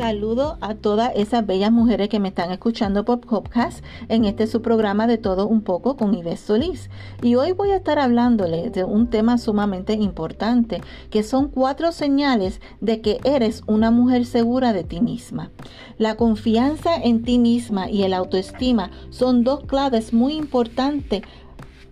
Saludo a todas esas bellas mujeres que me están escuchando por podcast en este su programa de todo un poco con Ives Solís. Y hoy voy a estar hablándoles de un tema sumamente importante, que son cuatro señales de que eres una mujer segura de ti misma. La confianza en ti misma y el autoestima son dos claves muy importantes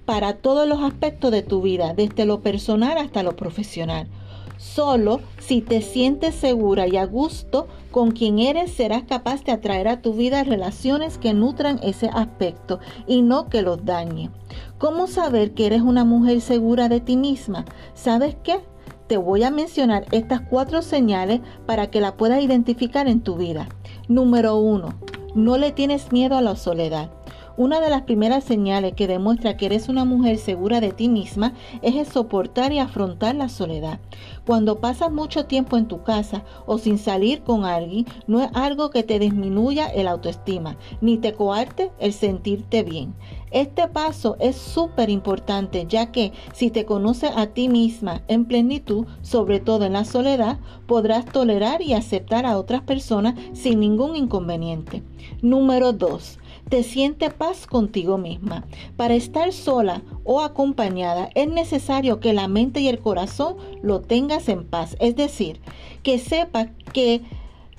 para todos los aspectos de tu vida, desde lo personal hasta lo profesional. Solo si te sientes segura y a gusto con quien eres, serás capaz de atraer a tu vida relaciones que nutran ese aspecto y no que los dañen. ¿Cómo saber que eres una mujer segura de ti misma? ¿Sabes qué? Te voy a mencionar estas cuatro señales para que la puedas identificar en tu vida. Número uno, no le tienes miedo a la soledad. Una de las primeras señales que demuestra que eres una mujer segura de ti misma es el soportar y afrontar la soledad. Cuando pasas mucho tiempo en tu casa o sin salir con alguien, no es algo que te disminuya el autoestima, ni te coarte el sentirte bien. Este paso es súper importante ya que si te conoces a ti misma en plenitud, sobre todo en la soledad, podrás tolerar y aceptar a otras personas sin ningún inconveniente. Número 2 te siente paz contigo misma. Para estar sola o acompañada es necesario que la mente y el corazón lo tengas en paz. Es decir, que sepa que,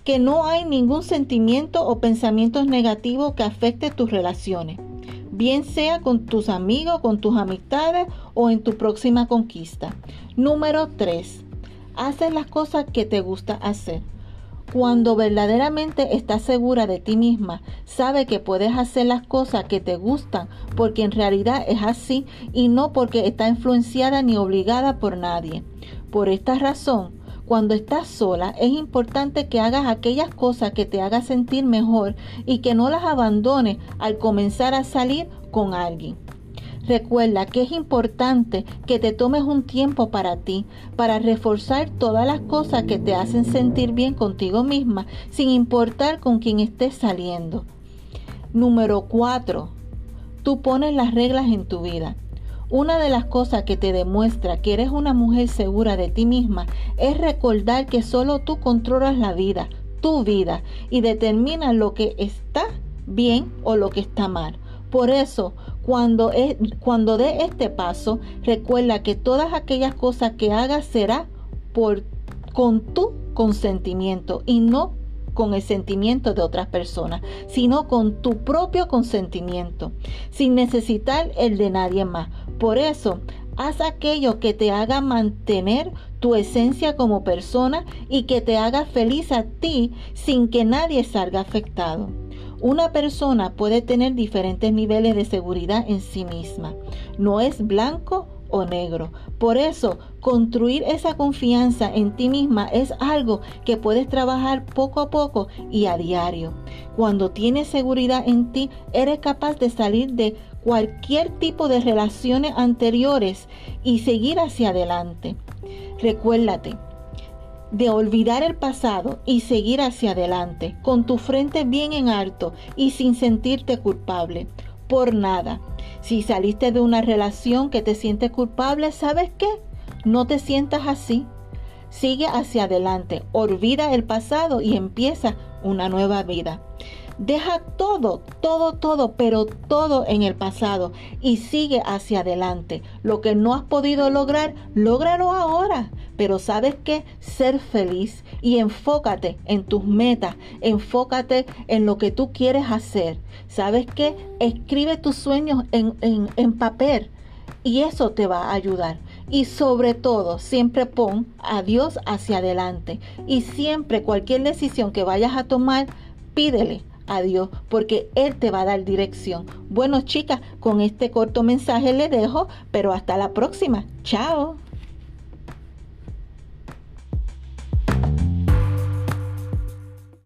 que no hay ningún sentimiento o pensamientos negativos que afecte tus relaciones. Bien sea con tus amigos, con tus amistades o en tu próxima conquista. Número 3. Haces las cosas que te gusta hacer. Cuando verdaderamente estás segura de ti misma, sabe que puedes hacer las cosas que te gustan porque en realidad es así y no porque está influenciada ni obligada por nadie. Por esta razón, cuando estás sola es importante que hagas aquellas cosas que te hagan sentir mejor y que no las abandones al comenzar a salir con alguien. Recuerda que es importante que te tomes un tiempo para ti, para reforzar todas las cosas que te hacen sentir bien contigo misma, sin importar con quién estés saliendo. Número 4. Tú pones las reglas en tu vida. Una de las cosas que te demuestra que eres una mujer segura de ti misma es recordar que solo tú controlas la vida, tu vida, y determinas lo que está bien o lo que está mal. Por eso, cuando, es, cuando dé este paso, recuerda que todas aquellas cosas que hagas será por, con tu consentimiento y no con el sentimiento de otras personas, sino con tu propio consentimiento, sin necesitar el de nadie más. Por eso, haz aquello que te haga mantener tu esencia como persona y que te haga feliz a ti sin que nadie salga afectado. Una persona puede tener diferentes niveles de seguridad en sí misma. No es blanco o negro. Por eso, construir esa confianza en ti misma es algo que puedes trabajar poco a poco y a diario. Cuando tienes seguridad en ti, eres capaz de salir de cualquier tipo de relaciones anteriores y seguir hacia adelante. Recuérdate, de olvidar el pasado y seguir hacia adelante, con tu frente bien en alto y sin sentirte culpable por nada. Si saliste de una relación que te sientes culpable, ¿sabes qué? No te sientas así. Sigue hacia adelante, olvida el pasado y empieza una nueva vida. Deja todo, todo, todo, pero todo en el pasado y sigue hacia adelante. Lo que no has podido lograr, lógralo ahora. Pero sabes que ser feliz y enfócate en tus metas, enfócate en lo que tú quieres hacer. ¿Sabes que Escribe tus sueños en, en, en papel y eso te va a ayudar. Y sobre todo, siempre pon a Dios hacia adelante. Y siempre cualquier decisión que vayas a tomar, pídele a Dios porque Él te va a dar dirección. Bueno chicas, con este corto mensaje le dejo, pero hasta la próxima. Chao.